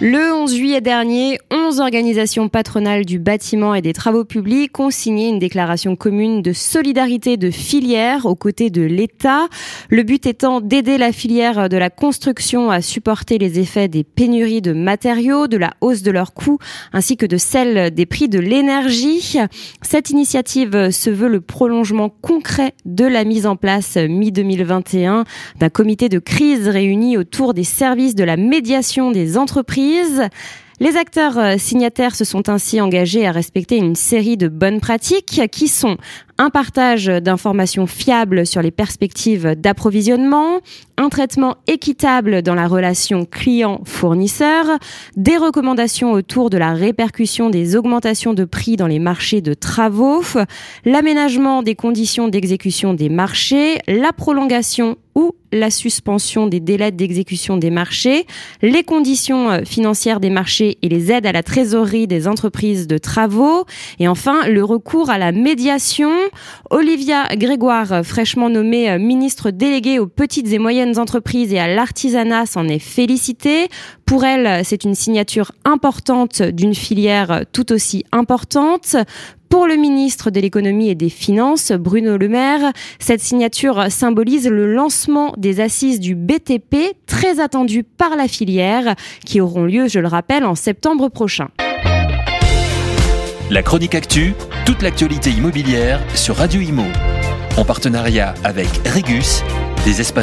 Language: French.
Le 11 juillet dernier, 11 organisations patronales du bâtiment et des travaux publics ont signé une déclaration commune de solidarité de filière aux côtés de l'État. Le but étant d'aider la filière de la construction à supporter les effets des pénuries de matériaux, de la hausse de leurs coûts, ainsi que de celle des prix de l'énergie. Cette initiative se veut le prolongement concret de la mise en place mi-2021 d'un comité de crise réuni autour des services de la médiation des entreprises reprises les acteurs euh, signataires se sont ainsi engagés à respecter une série de bonnes pratiques qui sont un partage d'informations fiables sur les perspectives d'approvisionnement, un traitement équitable dans la relation client-fournisseur, des recommandations autour de la répercussion des augmentations de prix dans les marchés de travaux, l'aménagement des conditions d'exécution des marchés, la prolongation ou la suspension des délais d'exécution des marchés, les conditions euh, financières des marchés et les aides à la trésorerie des entreprises de travaux, et enfin le recours à la médiation Olivia Grégoire, fraîchement nommée euh, ministre déléguée aux petites et moyennes entreprises et à l'artisanat, s'en est félicitée. Pour elle, c'est une signature importante d'une filière tout aussi importante. Pour le ministre de l'économie et des finances, Bruno Le Maire, cette signature symbolise le lancement des assises du BTP, très attendues par la filière, qui auront lieu, je le rappelle, en septembre prochain. La chronique actu, toute l'actualité immobilière sur Radio Imo. En partenariat avec Regus, des espaces